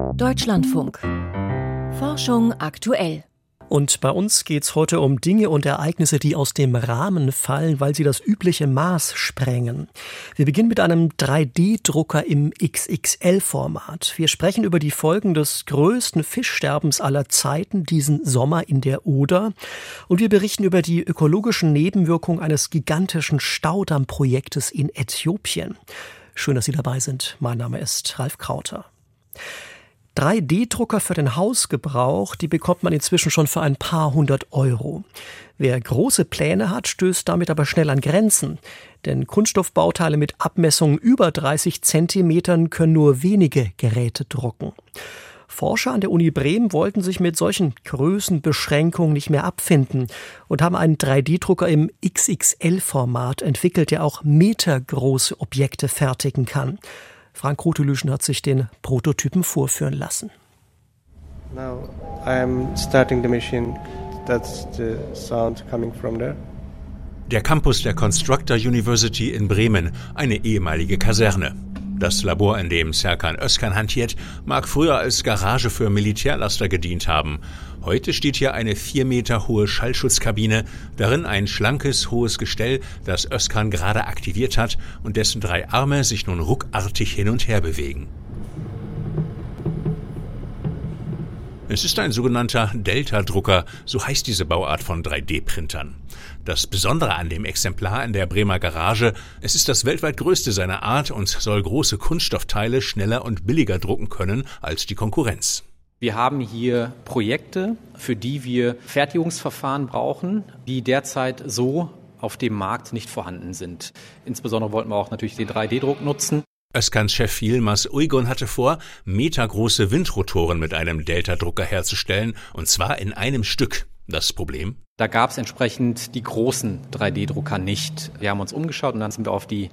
Deutschlandfunk. Forschung aktuell. Und bei uns geht's heute um Dinge und Ereignisse, die aus dem Rahmen fallen, weil sie das übliche Maß sprengen. Wir beginnen mit einem 3D-Drucker im XXL-Format. Wir sprechen über die Folgen des größten Fischsterbens aller Zeiten diesen Sommer in der Oder. Und wir berichten über die ökologischen Nebenwirkungen eines gigantischen Staudammprojektes in Äthiopien. Schön, dass Sie dabei sind. Mein Name ist Ralf Krauter. 3D-Drucker für den Hausgebrauch, die bekommt man inzwischen schon für ein paar hundert Euro. Wer große Pläne hat, stößt damit aber schnell an Grenzen. Denn Kunststoffbauteile mit Abmessungen über 30 Zentimetern können nur wenige Geräte drucken. Forscher an der Uni Bremen wollten sich mit solchen Größenbeschränkungen nicht mehr abfinden und haben einen 3D-Drucker im XXL-Format entwickelt, der auch metergroße Objekte fertigen kann. Frank Rotelüschen hat sich den Prototypen vorführen lassen. Now I'm starting the machine. That's the sound coming from there. Der Campus der Constructor University in Bremen, eine ehemalige Kaserne. Das Labor, in dem Serkan Özkan hantiert, mag früher als Garage für Militärlaster gedient haben. Heute steht hier eine vier Meter hohe Schallschutzkabine, darin ein schlankes, hohes Gestell, das Özkan gerade aktiviert hat und dessen drei Arme sich nun ruckartig hin und her bewegen. Es ist ein sogenannter Delta-Drucker, so heißt diese Bauart von 3D-Printern. Das Besondere an dem Exemplar in der Bremer Garage, es ist das weltweit größte seiner Art und soll große Kunststoffteile schneller und billiger drucken können als die Konkurrenz. Wir haben hier Projekte, für die wir Fertigungsverfahren brauchen, die derzeit so auf dem Markt nicht vorhanden sind. Insbesondere wollten wir auch natürlich den 3D-Druck nutzen. Özkans Chef Yilmaz Uygun hatte vor, metergroße Windrotoren mit einem Delta-Drucker herzustellen, und zwar in einem Stück. Das Problem? Da gab es entsprechend die großen 3D-Drucker nicht. Wir haben uns umgeschaut und dann sind wir auf die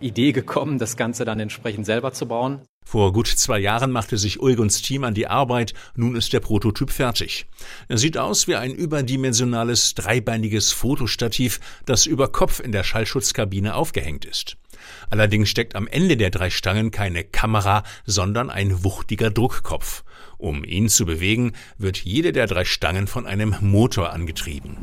Idee gekommen, das Ganze dann entsprechend selber zu bauen. Vor gut zwei Jahren machte sich Ulguns Team an die Arbeit, nun ist der Prototyp fertig. Er sieht aus wie ein überdimensionales, dreibeiniges Fotostativ, das über Kopf in der Schallschutzkabine aufgehängt ist. Allerdings steckt am Ende der drei Stangen keine Kamera, sondern ein wuchtiger Druckkopf. Um ihn zu bewegen, wird jede der drei Stangen von einem Motor angetrieben.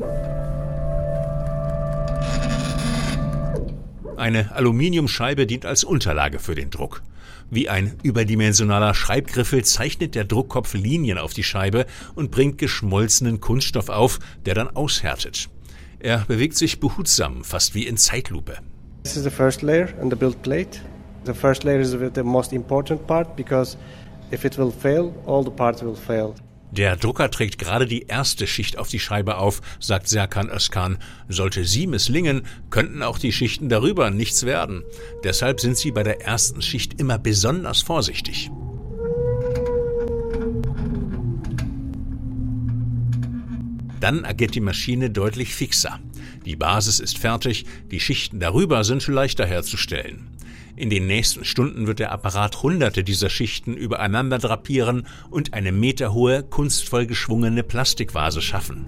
Eine Aluminiumscheibe dient als Unterlage für den Druck. Wie ein überdimensionaler Schreibgriffel zeichnet der Druckkopf Linien auf die Scheibe und bringt geschmolzenen Kunststoff auf, der dann aushärtet. Er bewegt sich behutsam, fast wie in Zeitlupe. This is the first layer and the build plate. The first layer is the most important part because if it will fail, all the parts will fail. Der Drucker trägt gerade die erste Schicht auf die Scheibe auf, sagt Serkan Özkan. Sollte sie misslingen, könnten auch die Schichten darüber nichts werden. Deshalb sind sie bei der ersten Schicht immer besonders vorsichtig. Dann agiert die Maschine deutlich fixer. Die Basis ist fertig, die Schichten darüber sind leichter herzustellen. In den nächsten Stunden wird der Apparat hunderte dieser Schichten übereinander drapieren und eine meterhohe, kunstvoll geschwungene Plastikvase schaffen.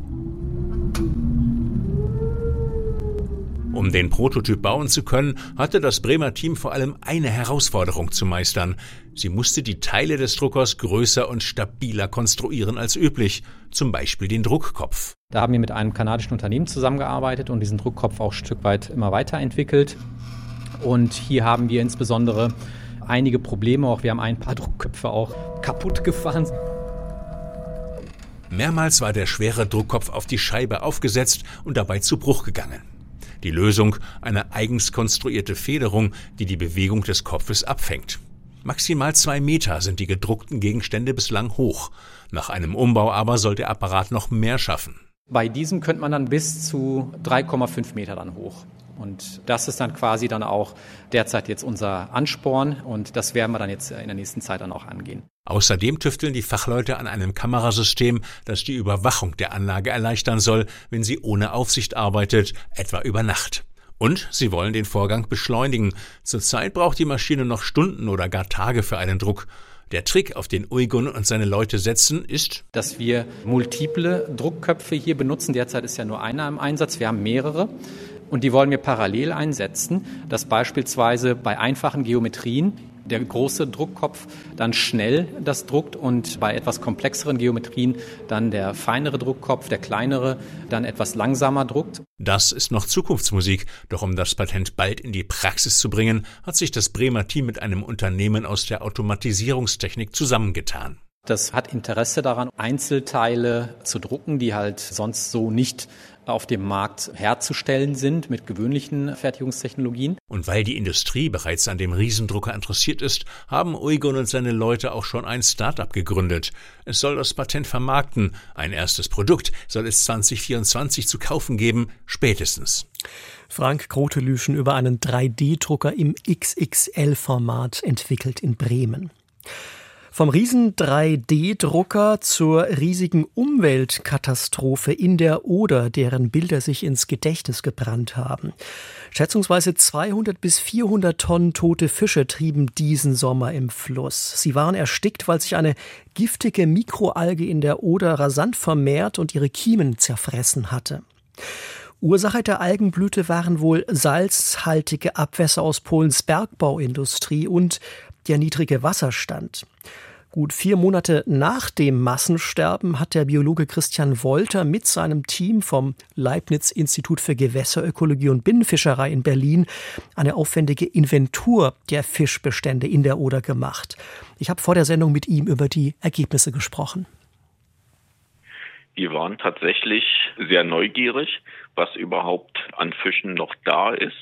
Um den Prototyp bauen zu können, hatte das Bremer Team vor allem eine Herausforderung zu meistern. Sie musste die Teile des Druckers größer und stabiler konstruieren als üblich, zum Beispiel den Druckkopf. Da haben wir mit einem kanadischen Unternehmen zusammengearbeitet und diesen Druckkopf auch ein Stück weit immer weiterentwickelt. Und hier haben wir insbesondere einige Probleme. Auch wir haben ein paar Druckköpfe auch kaputt gefahren. Mehrmals war der schwere Druckkopf auf die Scheibe aufgesetzt und dabei zu Bruch gegangen. Die Lösung eine eigens konstruierte Federung, die die Bewegung des Kopfes abfängt. Maximal zwei Meter sind die gedruckten Gegenstände bislang hoch. Nach einem Umbau aber soll der Apparat noch mehr schaffen. Bei diesem könnte man dann bis zu 3,5 Meter dann hoch. Und das ist dann quasi dann auch derzeit jetzt unser Ansporn und das werden wir dann jetzt in der nächsten Zeit dann auch angehen. Außerdem tüfteln die Fachleute an einem Kamerasystem, das die Überwachung der Anlage erleichtern soll, wenn sie ohne Aufsicht arbeitet, etwa über Nacht. Und sie wollen den Vorgang beschleunigen. Zurzeit braucht die Maschine noch Stunden oder gar Tage für einen Druck. Der Trick, auf den Uygun und seine Leute setzen, ist, dass wir multiple Druckköpfe hier benutzen. Derzeit ist ja nur einer im Einsatz. Wir haben mehrere. Und die wollen wir parallel einsetzen, dass beispielsweise bei einfachen Geometrien der große Druckkopf dann schnell das druckt und bei etwas komplexeren Geometrien dann der feinere Druckkopf, der kleinere, dann etwas langsamer druckt. Das ist noch Zukunftsmusik, doch um das Patent bald in die Praxis zu bringen, hat sich das Bremer Team mit einem Unternehmen aus der Automatisierungstechnik zusammengetan. Das hat Interesse daran, Einzelteile zu drucken, die halt sonst so nicht auf dem Markt herzustellen sind mit gewöhnlichen Fertigungstechnologien. Und weil die Industrie bereits an dem Riesendrucker interessiert ist, haben Uygun und seine Leute auch schon ein Start-up gegründet. Es soll das Patent vermarkten. Ein erstes Produkt soll es 2024 zu kaufen geben, spätestens. Frank Grotelüschen über einen 3D-Drucker im XXL-Format entwickelt in Bremen. Vom riesen 3D-Drucker zur riesigen Umweltkatastrophe in der Oder, deren Bilder sich ins Gedächtnis gebrannt haben. Schätzungsweise 200 bis 400 Tonnen tote Fische trieben diesen Sommer im Fluss. Sie waren erstickt, weil sich eine giftige Mikroalge in der Oder rasant vermehrt und ihre Kiemen zerfressen hatte. Ursache der Algenblüte waren wohl salzhaltige Abwässer aus Polens Bergbauindustrie und der niedrige Wasserstand. Gut vier Monate nach dem Massensterben hat der Biologe Christian Wolter mit seinem Team vom Leibniz-Institut für Gewässerökologie und Binnenfischerei in Berlin eine aufwendige Inventur der Fischbestände in der Oder gemacht. Ich habe vor der Sendung mit ihm über die Ergebnisse gesprochen. Wir waren tatsächlich sehr neugierig, was überhaupt an Fischen noch da ist.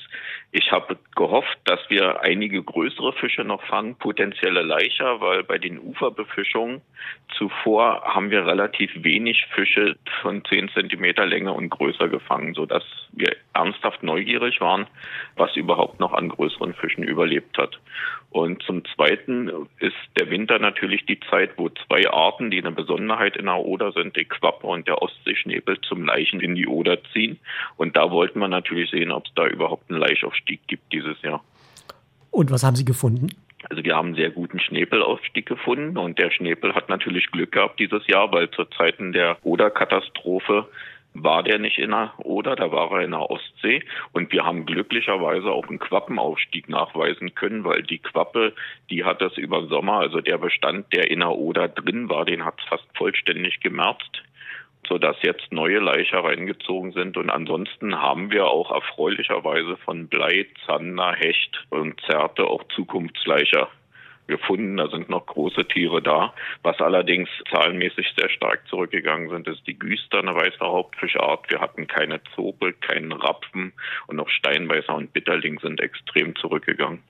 Ich habe gehofft, dass wir einige größere Fische noch fangen, potenzielle Leicher, weil bei den Uferbefischungen zuvor haben wir relativ wenig Fische von 10 Zentimeter Länge und größer gefangen, sodass wir ernsthaft neugierig waren, was überhaupt noch an größeren Fischen überlebt hat. Und zum Zweiten ist der Winter natürlich die Zeit, wo zwei Arten, die eine Besonderheit in der Oder sind, die Quappe und der Ostseeschnäbel, zum Leichen in die Oder ziehen. Und da wollten wir natürlich sehen, ob es da überhaupt einen Laichaufstieg gibt dieses Jahr. Und was haben Sie gefunden? Also wir haben einen sehr guten Schnäpelaufstieg gefunden und der Schnäpel hat natürlich Glück gehabt dieses Jahr, weil zu Zeiten der Oder-Katastrophe war der nicht in der Oder, da war er in der Ostsee. Und wir haben glücklicherweise auch einen Quappenaufstieg nachweisen können, weil die Quappe, die hat das über den Sommer, also der Bestand, der in der Oder drin war, den hat es fast vollständig gemerzt sodass jetzt neue Leicher reingezogen sind. Und ansonsten haben wir auch erfreulicherweise von Blei, Zander, Hecht und Zerte auch Zukunftsleicher gefunden. Da sind noch große Tiere da. Was allerdings zahlenmäßig sehr stark zurückgegangen sind, ist die Güster, eine weiße Hauptfischart. Wir hatten keine Zopel, keinen Rapfen und auch Steinbeißer und Bitterling sind extrem zurückgegangen.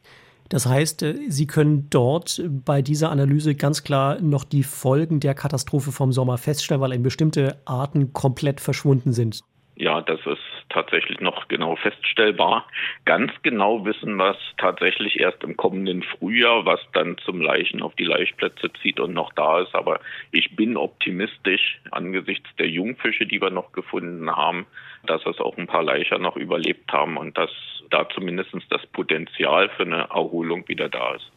Das heißt, äh, Sie können dort bei dieser Analyse ganz klar noch die Folgen der Katastrophe vom Sommer feststellen, weil eben bestimmte Arten komplett verschwunden sind. Ja, das ist tatsächlich noch genau feststellbar. Ganz genau wissen wir es tatsächlich erst im kommenden Frühjahr, was dann zum Leichen auf die Laichplätze zieht und noch da ist. Aber ich bin optimistisch angesichts der Jungfische, die wir noch gefunden haben, dass es auch ein paar Leicher noch überlebt haben und dass da zumindest das Potenzial für eine Erholung wieder da ist.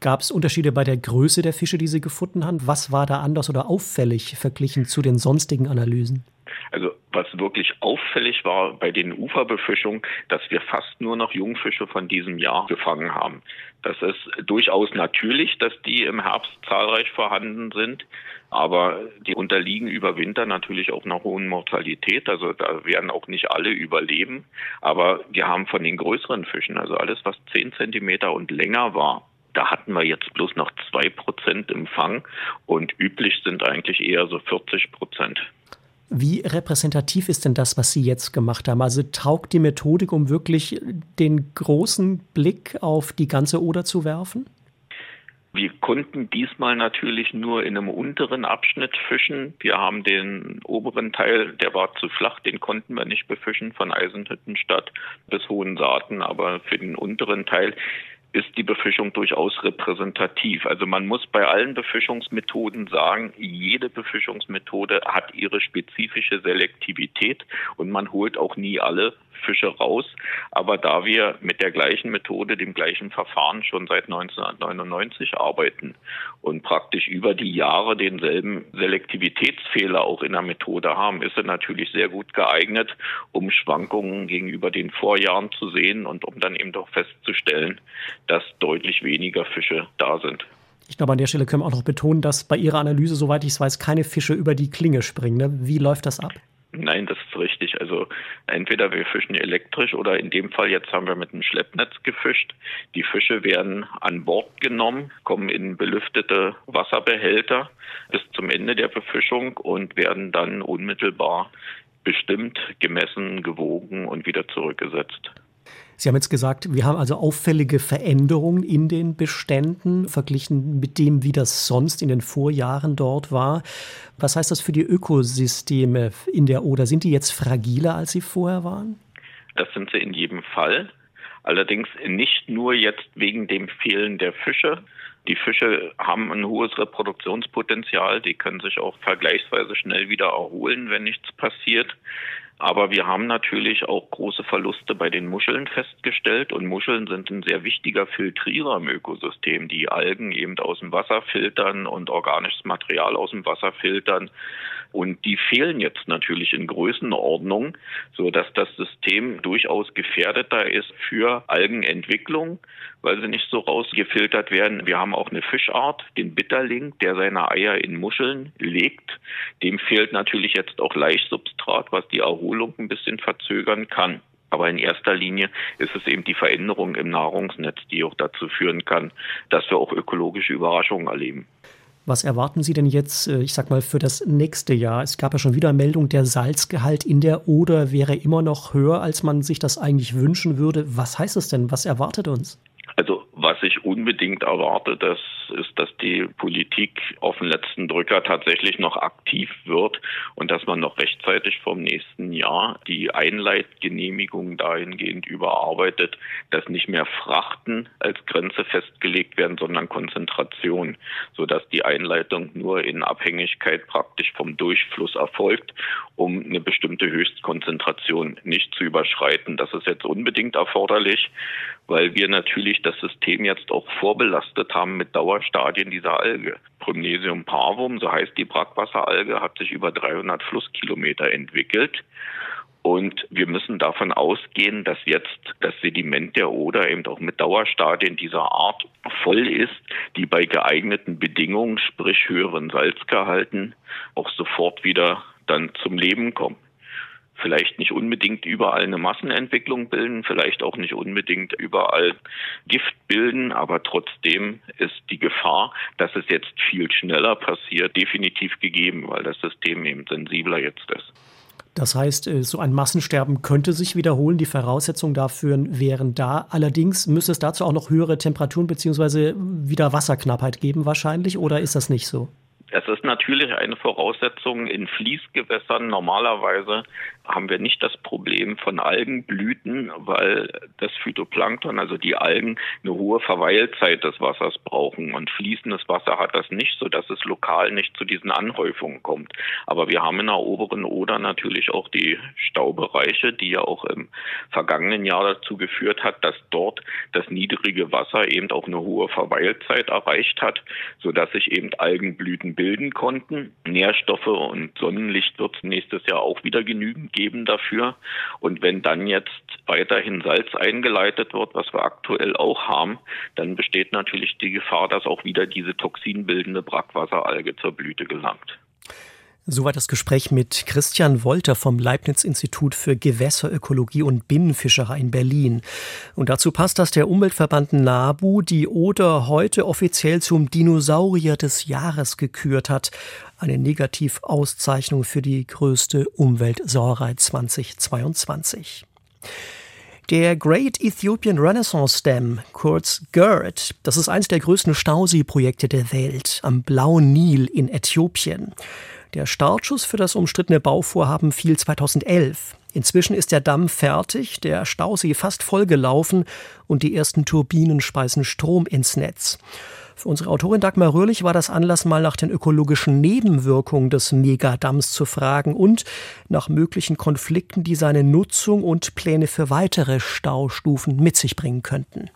Gab es Unterschiede bei der Größe der Fische, die Sie gefunden haben? Was war da anders oder auffällig verglichen zu den sonstigen Analysen? Also was wirklich auffällig war bei den Uferbefischungen, dass wir fast nur noch Jungfische von diesem Jahr gefangen haben. Das ist durchaus natürlich, dass die im Herbst zahlreich vorhanden sind, aber die unterliegen über Winter natürlich auch einer hohen Mortalität. Also da werden auch nicht alle überleben. Aber wir haben von den größeren Fischen, also alles, was zehn Zentimeter und länger war, da hatten wir jetzt bloß noch zwei Prozent im Fang und üblich sind eigentlich eher so 40 Prozent. Wie repräsentativ ist denn das, was Sie jetzt gemacht haben? Also taugt die Methodik, um wirklich den großen Blick auf die ganze Oder zu werfen? Wir konnten diesmal natürlich nur in einem unteren Abschnitt fischen. Wir haben den oberen Teil, der war zu flach, den konnten wir nicht befischen von Eisenhüttenstadt bis Hohensaaten, aber für den unteren Teil ist die Befischung durchaus repräsentativ. Also man muss bei allen Befischungsmethoden sagen, jede Befischungsmethode hat ihre spezifische Selektivität und man holt auch nie alle Fische raus. Aber da wir mit der gleichen Methode, dem gleichen Verfahren schon seit 1999 arbeiten und praktisch über die Jahre denselben Selektivitätsfehler auch in der Methode haben, ist sie natürlich sehr gut geeignet, um Schwankungen gegenüber den Vorjahren zu sehen und um dann eben doch festzustellen, dass deutlich weniger Fische da sind. Ich glaube, an der Stelle können wir auch noch betonen, dass bei Ihrer Analyse, soweit ich es weiß, keine Fische über die Klinge springen. Ne? Wie läuft das ab? Nein, das ist richtig. Also entweder wir fischen elektrisch oder in dem Fall jetzt haben wir mit einem Schleppnetz gefischt. Die Fische werden an Bord genommen, kommen in belüftete Wasserbehälter bis zum Ende der Befischung und werden dann unmittelbar bestimmt, gemessen, gewogen und wieder zurückgesetzt. Sie haben jetzt gesagt, wir haben also auffällige Veränderungen in den Beständen verglichen mit dem, wie das sonst in den Vorjahren dort war. Was heißt das für die Ökosysteme in der Oder? Sind die jetzt fragiler, als sie vorher waren? Das sind sie in jedem Fall. Allerdings nicht nur jetzt wegen dem Fehlen der Fische. Die Fische haben ein hohes Reproduktionspotenzial, die können sich auch vergleichsweise schnell wieder erholen, wenn nichts passiert. Aber wir haben natürlich auch große Verluste bei den Muscheln festgestellt und Muscheln sind ein sehr wichtiger Filtrierer im Ökosystem, die Algen eben aus dem Wasser filtern und organisches Material aus dem Wasser filtern. Und die fehlen jetzt natürlich in Größenordnung, so dass das System durchaus gefährdeter ist für Algenentwicklung, weil sie nicht so rausgefiltert werden. Wir haben auch eine Fischart, den Bitterling, der seine Eier in Muscheln legt. Dem fehlt natürlich jetzt auch Laichsubstrat, was die Erholung ein bisschen verzögern kann. Aber in erster Linie ist es eben die Veränderung im Nahrungsnetz, die auch dazu führen kann, dass wir auch ökologische Überraschungen erleben. Was erwarten Sie denn jetzt, äh, ich sag mal, für das nächste Jahr? Es gab ja schon wieder Meldung, der Salzgehalt in der Oder wäre immer noch höher, als man sich das eigentlich wünschen würde. Was heißt das denn? Was erwartet uns? Also was ich unbedingt erwarte, das ist, dass die Politik auf den letzten Drücker tatsächlich noch aktiv wird und dass man noch rechtzeitig vom nächsten Jahr die Einleitgenehmigung dahingehend überarbeitet, dass nicht mehr Frachten als Grenze festgelegt werden, sondern Konzentration, sodass die Einleitung nur in Abhängigkeit praktisch vom Durchfluss erfolgt, um eine bestimmte Höchstkonzentration nicht zu überschreiten. Das ist jetzt unbedingt erforderlich, weil wir natürlich das System jetzt auch vorbelastet haben mit Dauerstadien dieser Alge. Prymnesium parvum, so heißt die Brackwasseralge, hat sich über 300 Flusskilometer entwickelt. Und wir müssen davon ausgehen, dass jetzt das Sediment der Oder eben auch mit Dauerstadien dieser Art voll ist, die bei geeigneten Bedingungen, sprich höheren Salzgehalten, auch sofort wieder dann zum Leben kommen vielleicht nicht unbedingt überall eine Massenentwicklung bilden, vielleicht auch nicht unbedingt überall Gift bilden, aber trotzdem ist die Gefahr, dass es jetzt viel schneller passiert, definitiv gegeben, weil das System eben sensibler jetzt ist. Das heißt, äh, so ein Massensterben könnte sich wiederholen. Die Voraussetzungen dafür wären da. Allerdings müsste es dazu auch noch höhere Temperaturen beziehungsweise wieder Wasserknappheit geben wahrscheinlich, oder ist das nicht so? Es ist natürlich eine Voraussetzung in Fließgewässern. Normalerweise haben wir nicht das Problem von Algenblüten, weil das Phytoplankton, also die Algen, eine hohe Verweilzeit des Wassers brauchen. Und fließendes Wasser hat das nicht, sodass es lokal nicht zu diesen Anhäufungen kommt. Aber wir haben in der oberen Oder natürlich auch die Staubereiche, die ja auch im vergangenen Jahr dazu geführt hat, dass dort das niedrige Wasser eben auch eine hohe Verweilzeit erreicht hat, sodass sich eben Algenblüten bilden bilden konnten. Nährstoffe und Sonnenlicht wird es nächstes Jahr auch wieder genügend geben dafür. Und wenn dann jetzt weiterhin Salz eingeleitet wird, was wir aktuell auch haben, dann besteht natürlich die Gefahr, dass auch wieder diese toxinbildende Brackwasseralge zur Blüte gelangt. Soweit das Gespräch mit Christian Wolter vom Leibniz-Institut für Gewässerökologie und Binnenfischerei in Berlin. Und dazu passt, dass der Umweltverband NABU die Oder heute offiziell zum Dinosaurier des Jahres gekürt hat. Eine Negativauszeichnung für die größte Umweltsauerei 2022. Der Great Ethiopian Renaissance Dam, kurz GERD, das ist eines der größten Stausee-Projekte der Welt am Blauen Nil in Äthiopien. Der Startschuss für das umstrittene Bauvorhaben fiel 2011. Inzwischen ist der Damm fertig, der Stausee fast vollgelaufen und die ersten Turbinen speisen Strom ins Netz. Für unsere Autorin Dagmar Röhrlich war das Anlass, mal nach den ökologischen Nebenwirkungen des Megadamms zu fragen und nach möglichen Konflikten, die seine Nutzung und Pläne für weitere Staustufen mit sich bringen könnten.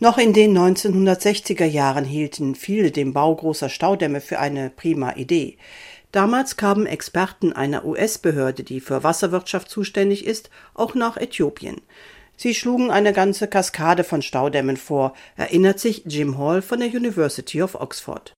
Noch in den 1960er Jahren hielten viele den Bau großer Staudämme für eine prima Idee. Damals kamen Experten einer US-Behörde, die für Wasserwirtschaft zuständig ist, auch nach Äthiopien. Sie schlugen eine ganze Kaskade von Staudämmen vor, erinnert sich Jim Hall von der University of Oxford.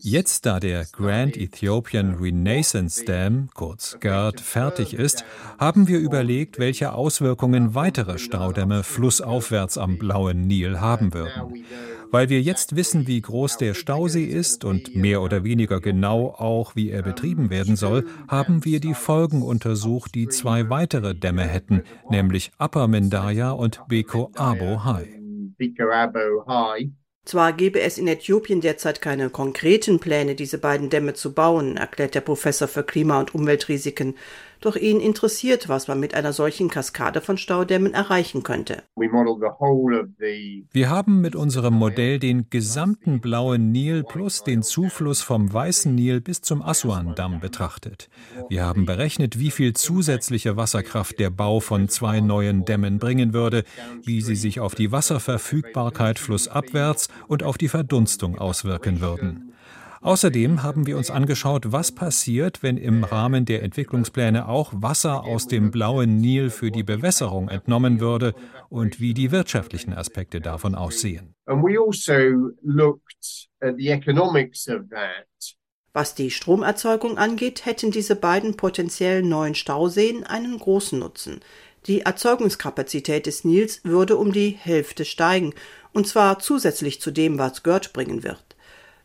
Jetzt, da der Grand Ethiopian Renaissance Dam, kurz GERD, fertig ist, haben wir überlegt, welche Auswirkungen weitere Staudämme flussaufwärts am blauen Nil haben würden. Weil wir jetzt wissen, wie groß der Stausee ist und mehr oder weniger genau auch, wie er betrieben werden soll, haben wir die Folgen untersucht, die zwei weitere Dämme hätten, nämlich Upper Mendaya und Beko Abo High. Zwar gebe es in Äthiopien derzeit keine konkreten Pläne, diese beiden Dämme zu bauen, erklärt der Professor für Klima- und Umweltrisiken, doch ihn interessiert, was man mit einer solchen Kaskade von Staudämmen erreichen könnte. Wir haben mit unserem Modell den gesamten blauen Nil plus den Zufluss vom Weißen Nil bis zum Aswan-Damm betrachtet. Wir haben berechnet, wie viel zusätzliche Wasserkraft der Bau von zwei neuen Dämmen bringen würde, wie sie sich auf die Wasserverfügbarkeit flussabwärts und auf die Verdunstung auswirken würden. Außerdem haben wir uns angeschaut, was passiert, wenn im Rahmen der Entwicklungspläne auch Wasser aus dem blauen Nil für die Bewässerung entnommen würde und wie die wirtschaftlichen Aspekte davon aussehen. Also was die Stromerzeugung angeht, hätten diese beiden potenziellen neuen Stauseen einen großen Nutzen. Die Erzeugungskapazität des Nils würde um die Hälfte steigen, und zwar zusätzlich zu dem, was Gerd bringen wird.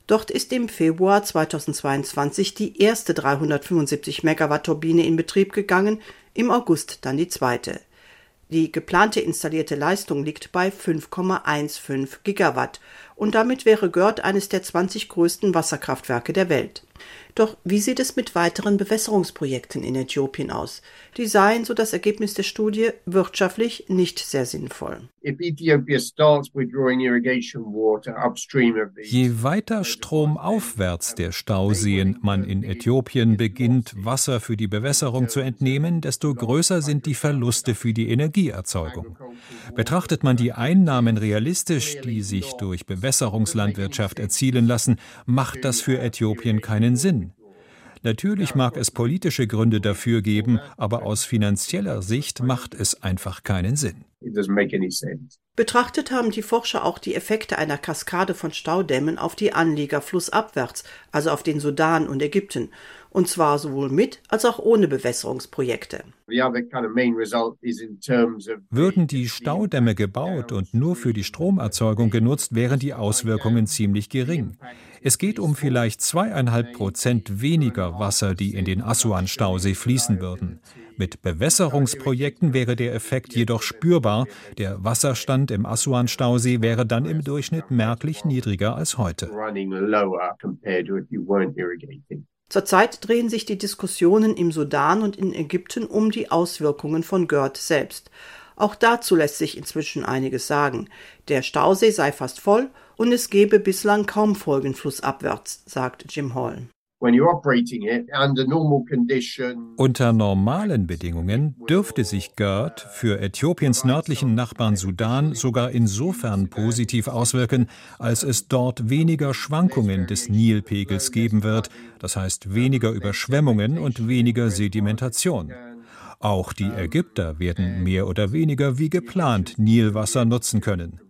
Dort ist im Februar 2022 die erste 375 Megawatt Turbine in Betrieb gegangen, im August dann die zweite. Die geplante installierte Leistung liegt bei 5,15 Gigawatt und damit wäre Görth eines der 20 größten Wasserkraftwerke der Welt. Doch wie sieht es mit weiteren Bewässerungsprojekten in Äthiopien aus? Die seien, so das Ergebnis der Studie, wirtschaftlich nicht sehr sinnvoll. Je weiter stromaufwärts der Stauseen man in Äthiopien beginnt, Wasser für die Bewässerung zu entnehmen, desto größer sind die Verluste für die Energieerzeugung. Betrachtet man die Einnahmen realistisch, die sich durch Bewässerungslandwirtschaft erzielen lassen, macht das für Äthiopien keinen Sinn. Natürlich mag es politische Gründe dafür geben, aber aus finanzieller Sicht macht es einfach keinen Sinn. Betrachtet haben die Forscher auch die Effekte einer Kaskade von Staudämmen auf die Anlieger flussabwärts, also auf den Sudan und Ägypten, und zwar sowohl mit als auch ohne Bewässerungsprojekte. Würden die Staudämme gebaut und nur für die Stromerzeugung genutzt, wären die Auswirkungen ziemlich gering. Es geht um vielleicht zweieinhalb Prozent weniger Wasser, die in den Assuan-Stausee fließen würden. Mit Bewässerungsprojekten wäre der Effekt jedoch spürbar. Der Wasserstand im Assuan-Stausee wäre dann im Durchschnitt merklich niedriger als heute. Zurzeit drehen sich die Diskussionen im Sudan und in Ägypten um die Auswirkungen von GERD selbst. Auch dazu lässt sich inzwischen einiges sagen. Der Stausee sei fast voll und es gebe bislang kaum Folgen flussabwärts, sagt Jim Hall. Unter normalen Bedingungen dürfte sich GERD für Äthiopiens nördlichen Nachbarn Sudan sogar insofern positiv auswirken, als es dort weniger Schwankungen des Nilpegels geben wird, das heißt weniger Überschwemmungen und weniger Sedimentation. Auch die Ägypter werden mehr oder weniger wie geplant Nilwasser nutzen können.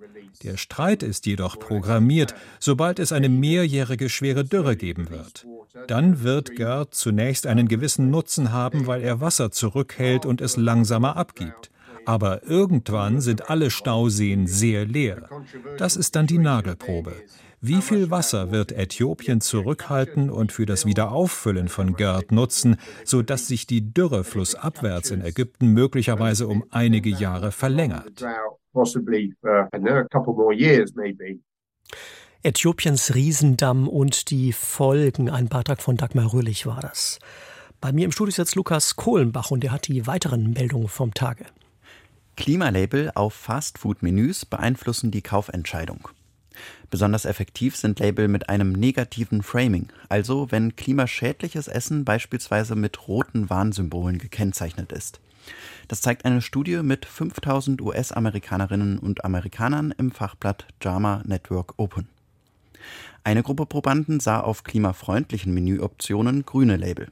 Der Streit ist jedoch programmiert, sobald es eine mehrjährige schwere Dürre geben wird. Dann wird Gerd zunächst einen gewissen Nutzen haben, weil er Wasser zurückhält und es langsamer abgibt. Aber irgendwann sind alle Stauseen sehr leer. Das ist dann die Nagelprobe. Wie viel Wasser wird Äthiopien zurückhalten und für das Wiederauffüllen von Gerd nutzen, sodass sich die Dürre flussabwärts in Ägypten möglicherweise um einige Jahre verlängert? Äthiopiens Riesendamm und die Folgen. Ein Beitrag von Dagmar Röhlich war das. Bei mir im Studio ist jetzt Lukas Kohlenbach und der hat die weiteren Meldungen vom Tage. Klimalabel auf Fastfood-Menüs beeinflussen die Kaufentscheidung. Besonders effektiv sind Label mit einem negativen Framing, also wenn klimaschädliches Essen beispielsweise mit roten Warnsymbolen gekennzeichnet ist. Das zeigt eine Studie mit 5000 US-Amerikanerinnen und Amerikanern im Fachblatt JAMA Network Open. Eine Gruppe Probanden sah auf klimafreundlichen Menüoptionen grüne Label.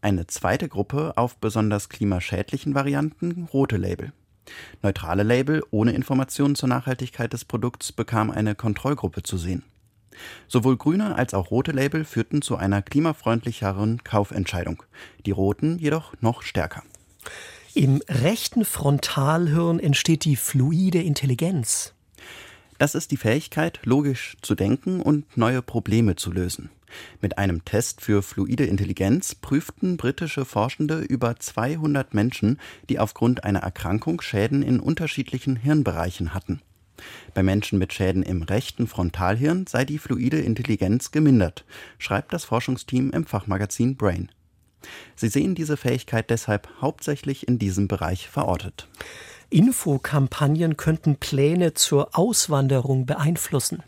Eine zweite Gruppe auf besonders klimaschädlichen Varianten rote Label. Neutrale Label ohne Informationen zur Nachhaltigkeit des Produkts bekam eine Kontrollgruppe zu sehen. Sowohl grüne als auch rote Label führten zu einer klimafreundlicheren Kaufentscheidung, die roten jedoch noch stärker. Im rechten Frontalhirn entsteht die fluide Intelligenz. Das ist die Fähigkeit, logisch zu denken und neue Probleme zu lösen. Mit einem Test für fluide Intelligenz prüften britische Forschende über 200 Menschen, die aufgrund einer Erkrankung Schäden in unterschiedlichen Hirnbereichen hatten. Bei Menschen mit Schäden im rechten Frontalhirn sei die fluide Intelligenz gemindert, schreibt das Forschungsteam im Fachmagazin Brain. Sie sehen diese Fähigkeit deshalb hauptsächlich in diesem Bereich verortet. Infokampagnen könnten Pläne zur Auswanderung beeinflussen.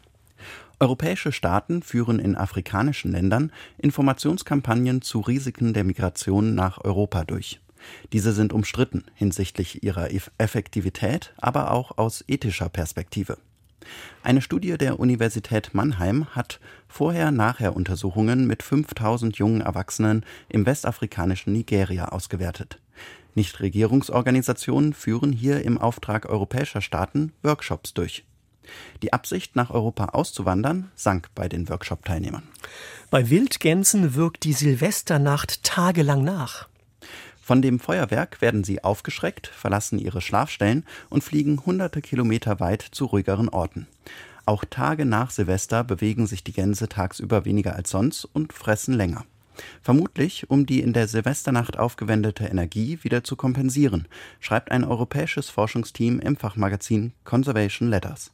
Europäische Staaten führen in afrikanischen Ländern Informationskampagnen zu Risiken der Migration nach Europa durch. Diese sind umstritten hinsichtlich ihrer Effektivität, aber auch aus ethischer Perspektive. Eine Studie der Universität Mannheim hat Vorher-Nachher-Untersuchungen mit 5000 jungen Erwachsenen im westafrikanischen Nigeria ausgewertet. Nichtregierungsorganisationen führen hier im Auftrag europäischer Staaten Workshops durch. Die Absicht, nach Europa auszuwandern, sank bei den Workshop-Teilnehmern. Bei Wildgänsen wirkt die Silvesternacht tagelang nach. Von dem Feuerwerk werden sie aufgeschreckt, verlassen ihre Schlafstellen und fliegen hunderte Kilometer weit zu ruhigeren Orten. Auch Tage nach Silvester bewegen sich die Gänse tagsüber weniger als sonst und fressen länger. Vermutlich, um die in der Silvesternacht aufgewendete Energie wieder zu kompensieren, schreibt ein europäisches Forschungsteam im Fachmagazin Conservation Letters.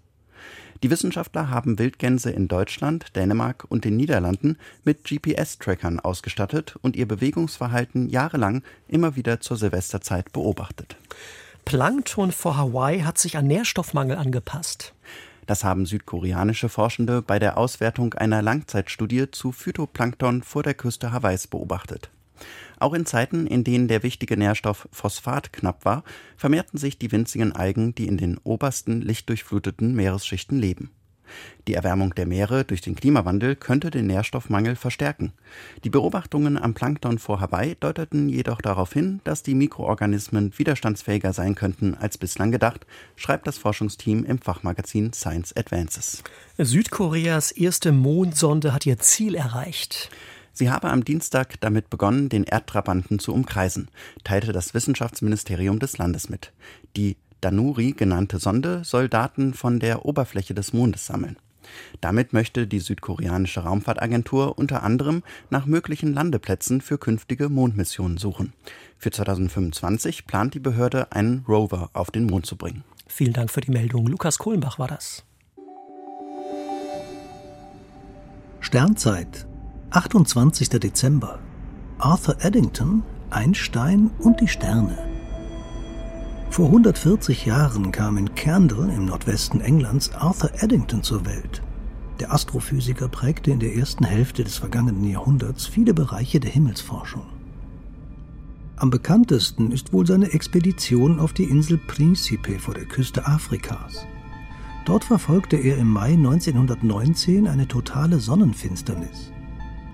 Die Wissenschaftler haben Wildgänse in Deutschland, Dänemark und den Niederlanden mit GPS-Trackern ausgestattet und ihr Bewegungsverhalten jahrelang immer wieder zur Silvesterzeit beobachtet. Plankton vor Hawaii hat sich an Nährstoffmangel angepasst. Das haben südkoreanische Forschende bei der Auswertung einer Langzeitstudie zu Phytoplankton vor der Küste Hawaiis beobachtet. Auch in Zeiten, in denen der wichtige Nährstoff Phosphat knapp war, vermehrten sich die winzigen Algen, die in den obersten lichtdurchfluteten Meeresschichten leben. Die Erwärmung der Meere durch den Klimawandel könnte den Nährstoffmangel verstärken. Die Beobachtungen am Plankton vor Hawaii deuteten jedoch darauf hin, dass die Mikroorganismen widerstandsfähiger sein könnten als bislang gedacht, schreibt das Forschungsteam im Fachmagazin Science Advances. Südkoreas erste Mondsonde hat ihr Ziel erreicht. Sie habe am Dienstag damit begonnen, den Erdtrabanten zu umkreisen, teilte das Wissenschaftsministerium des Landes mit. Die Danuri genannte Sonde soll Daten von der Oberfläche des Mondes sammeln. Damit möchte die südkoreanische Raumfahrtagentur unter anderem nach möglichen Landeplätzen für künftige Mondmissionen suchen. Für 2025 plant die Behörde, einen Rover auf den Mond zu bringen. Vielen Dank für die Meldung. Lukas Kohlenbach war das. Sternzeit, 28. Dezember. Arthur Eddington, Einstein und die Sterne. Vor 140 Jahren kam in Candle im Nordwesten Englands Arthur Eddington zur Welt. Der Astrophysiker prägte in der ersten Hälfte des vergangenen Jahrhunderts viele Bereiche der Himmelsforschung. Am bekanntesten ist wohl seine Expedition auf die Insel Principe vor der Küste Afrikas. Dort verfolgte er im Mai 1919 eine totale Sonnenfinsternis.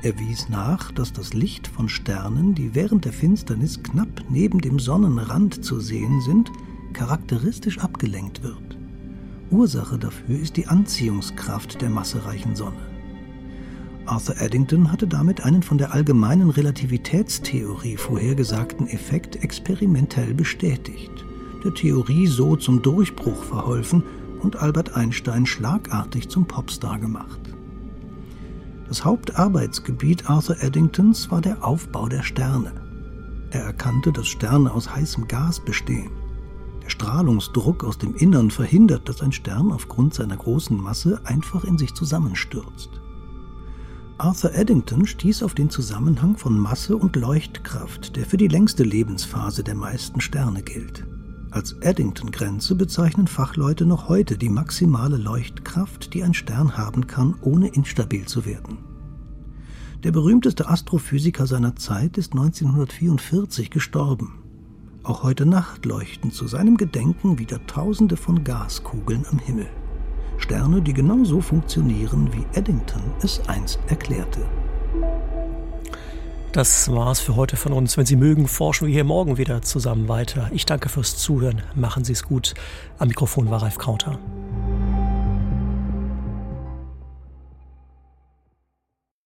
Er wies nach, dass das Licht von Sternen, die während der Finsternis knapp neben dem Sonnenrand zu sehen sind, charakteristisch abgelenkt wird. Ursache dafür ist die Anziehungskraft der massereichen Sonne. Arthur Eddington hatte damit einen von der allgemeinen Relativitätstheorie vorhergesagten Effekt experimentell bestätigt, der Theorie so zum Durchbruch verholfen und Albert Einstein schlagartig zum Popstar gemacht. Das Hauptarbeitsgebiet Arthur Eddingtons war der Aufbau der Sterne. Er erkannte, dass Sterne aus heißem Gas bestehen. Der Strahlungsdruck aus dem Innern verhindert, dass ein Stern aufgrund seiner großen Masse einfach in sich zusammenstürzt. Arthur Eddington stieß auf den Zusammenhang von Masse und Leuchtkraft, der für die längste Lebensphase der meisten Sterne gilt. Als Eddington-Grenze bezeichnen Fachleute noch heute die maximale Leuchtkraft, die ein Stern haben kann, ohne instabil zu werden. Der berühmteste Astrophysiker seiner Zeit ist 1944 gestorben. Auch heute Nacht leuchten zu seinem Gedenken wieder Tausende von Gaskugeln am Himmel. Sterne, die genau so funktionieren, wie Eddington es einst erklärte. Das war's für heute von uns. Wenn Sie mögen, forschen wir hier morgen wieder zusammen weiter. Ich danke fürs Zuhören. Machen Sie es gut. Am Mikrofon war Ralf Krauter.